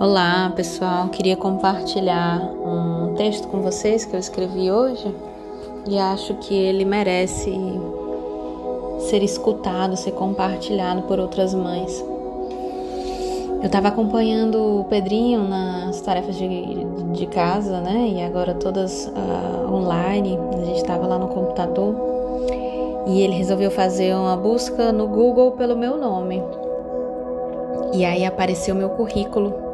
Olá, pessoal. Queria compartilhar um texto com vocês que eu escrevi hoje e acho que ele merece ser escutado, ser compartilhado por outras mães. Eu estava acompanhando o Pedrinho nas tarefas de, de casa, né? E agora todas uh, online. A gente estava lá no computador e ele resolveu fazer uma busca no Google pelo meu nome. E aí apareceu meu currículo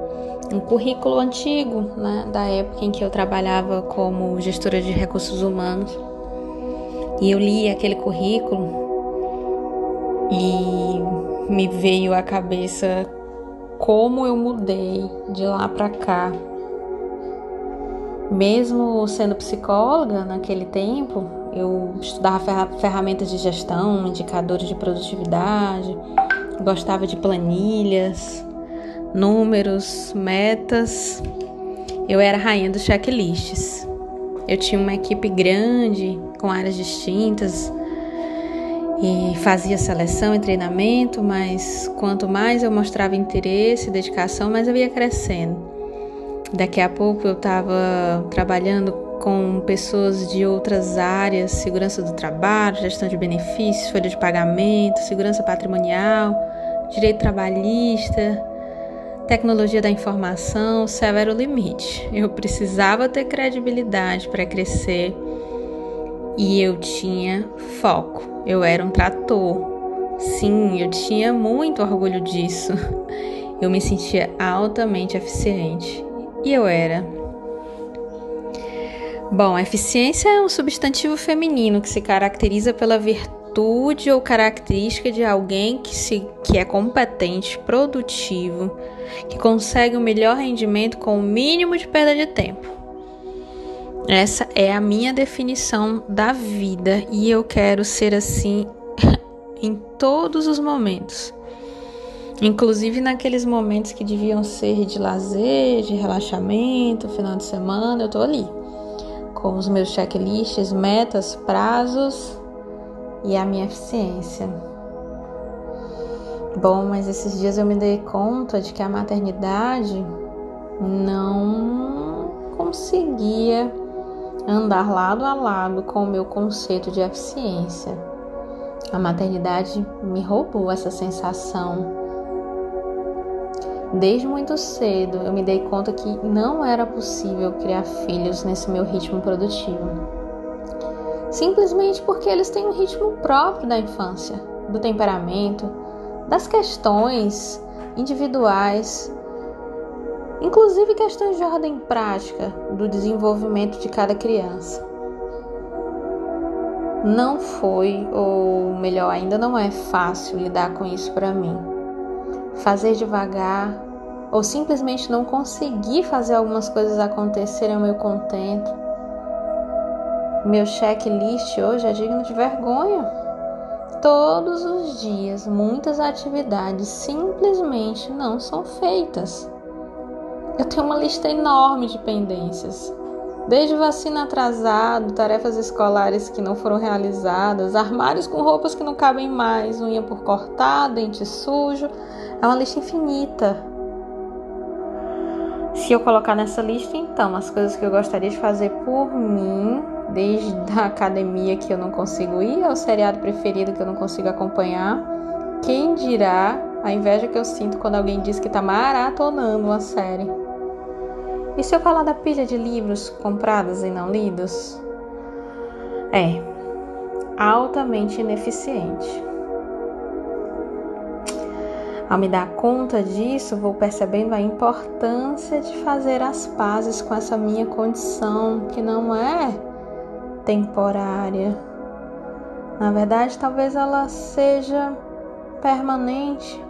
um currículo antigo, né, da época em que eu trabalhava como gestora de recursos humanos. E eu li aquele currículo e me veio à cabeça como eu mudei de lá para cá. Mesmo sendo psicóloga naquele tempo, eu estudava ferramentas de gestão, indicadores de produtividade, gostava de planilhas, números, metas. Eu era rainha dos checklists. Eu tinha uma equipe grande, com áreas distintas, e fazia seleção e treinamento, mas quanto mais eu mostrava interesse e dedicação, mais eu ia crescendo. Daqui a pouco eu estava trabalhando com pessoas de outras áreas, segurança do trabalho, gestão de benefícios, folha de pagamento, segurança patrimonial, direito trabalhista, Tecnologia da informação, o céu era o limite. Eu precisava ter credibilidade para crescer e eu tinha foco. Eu era um trator. Sim, eu tinha muito orgulho disso. Eu me sentia altamente eficiente. E eu era. Bom, eficiência é um substantivo feminino que se caracteriza pela virtude ou característica de alguém que, se, que é competente, produtivo, que consegue o um melhor rendimento com o mínimo de perda de tempo. Essa é a minha definição da vida e eu quero ser assim em todos os momentos. Inclusive naqueles momentos que deviam ser de lazer, de relaxamento, final de semana, eu tô ali com os meus checklists, metas, prazos e a minha eficiência. Bom, mas esses dias eu me dei conta de que a maternidade não conseguia andar lado a lado com o meu conceito de eficiência. A maternidade me roubou essa sensação. Desde muito cedo eu me dei conta que não era possível criar filhos nesse meu ritmo produtivo simplesmente porque eles têm um ritmo próprio da infância, do temperamento, das questões individuais, inclusive questões de ordem prática do desenvolvimento de cada criança. Não foi, ou melhor ainda, não é fácil lidar com isso para mim. Fazer devagar ou simplesmente não conseguir fazer algumas coisas acontecerem ao meu contento meu checklist hoje é digno de vergonha. Todos os dias, muitas atividades simplesmente não são feitas. Eu tenho uma lista enorme de pendências. Desde vacina atrasado, tarefas escolares que não foram realizadas, armários com roupas que não cabem mais, unha por cortar, dente sujo. É uma lista infinita. Se eu colocar nessa lista, então, as coisas que eu gostaria de fazer por mim, desde a academia que eu não consigo ir ao seriado preferido que eu não consigo acompanhar, quem dirá a inveja que eu sinto quando alguém diz que está maratonando uma série? E se eu falar da pilha de livros comprados e não lidos? É altamente ineficiente. Ao me dar conta disso, vou percebendo a importância de fazer as pazes com essa minha condição, que não é temporária. Na verdade, talvez ela seja permanente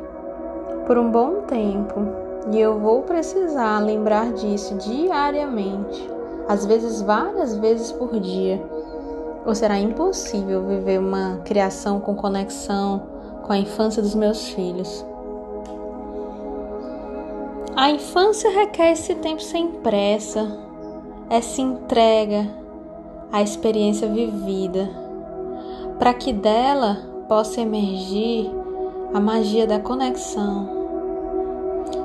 por um bom tempo, e eu vou precisar lembrar disso diariamente, às vezes várias vezes por dia. Ou será impossível viver uma criação com conexão com a infância dos meus filhos? A infância requer esse tempo sem pressa, essa entrega à experiência vivida, para que dela possa emergir a magia da conexão.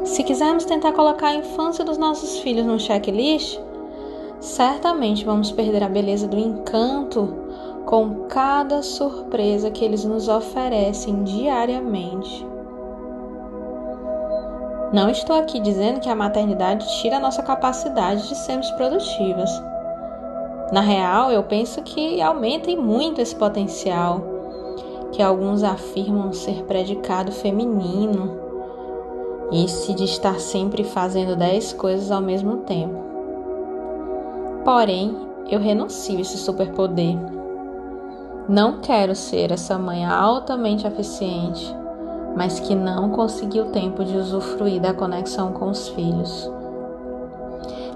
Se quisermos tentar colocar a infância dos nossos filhos num checklist, certamente vamos perder a beleza do encanto com cada surpresa que eles nos oferecem diariamente. Não estou aqui dizendo que a maternidade tira a nossa capacidade de sermos produtivas. Na real, eu penso que aumenta muito esse potencial, que alguns afirmam ser predicado feminino, esse de estar sempre fazendo dez coisas ao mesmo tempo. Porém, eu renuncio esse superpoder. Não quero ser essa mãe altamente eficiente mas que não conseguiu tempo de usufruir da conexão com os filhos.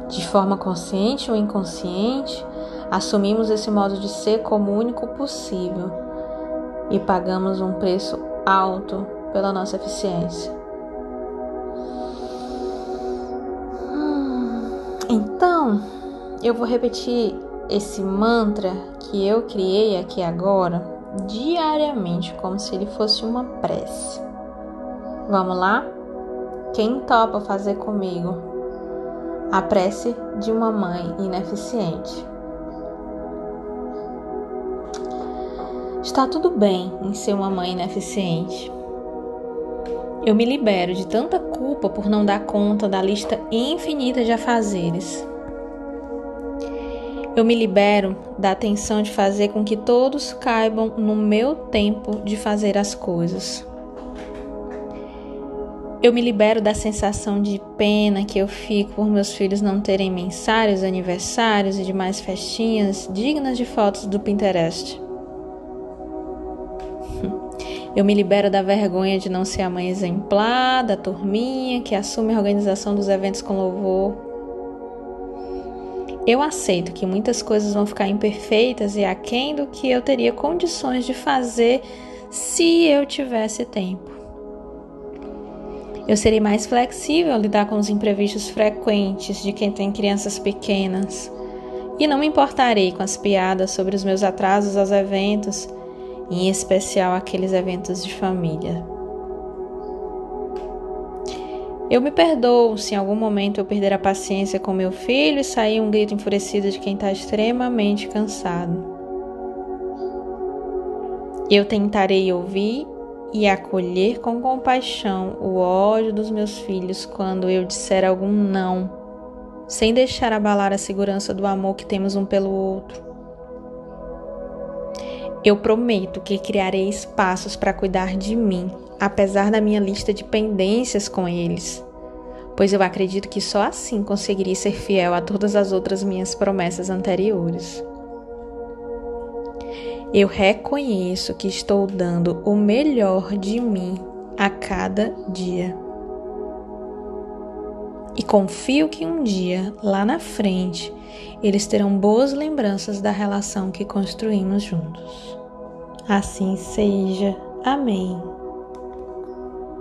De forma consciente ou inconsciente, assumimos esse modo de ser como o único possível e pagamos um preço alto pela nossa eficiência. Então, eu vou repetir esse mantra que eu criei aqui agora diariamente, como se ele fosse uma prece. Vamos lá? Quem topa fazer comigo? A prece de uma mãe ineficiente. Está tudo bem em ser uma mãe ineficiente. Eu me libero de tanta culpa por não dar conta da lista infinita de afazeres. Eu me libero da tensão de fazer com que todos caibam no meu tempo de fazer as coisas. Eu me libero da sensação de pena que eu fico por meus filhos não terem mensários, aniversários e demais festinhas dignas de fotos do Pinterest. Eu me libero da vergonha de não ser a mãe exemplar, da turminha que assume a organização dos eventos com louvor. Eu aceito que muitas coisas vão ficar imperfeitas e aquém do que eu teria condições de fazer se eu tivesse tempo. Eu serei mais flexível ao lidar com os imprevistos frequentes de quem tem crianças pequenas. E não me importarei com as piadas sobre os meus atrasos aos eventos, em especial aqueles eventos de família. Eu me perdoo se em algum momento eu perder a paciência com meu filho e sair um grito enfurecido de quem está extremamente cansado. Eu tentarei ouvir e acolher com compaixão o ódio dos meus filhos quando eu disser algum não, sem deixar abalar a segurança do amor que temos um pelo outro. Eu prometo que criarei espaços para cuidar de mim, apesar da minha lista de pendências com eles, pois eu acredito que só assim conseguirei ser fiel a todas as outras minhas promessas anteriores. Eu reconheço que estou dando o melhor de mim a cada dia. E confio que um dia, lá na frente, eles terão boas lembranças da relação que construímos juntos. Assim seja. Amém.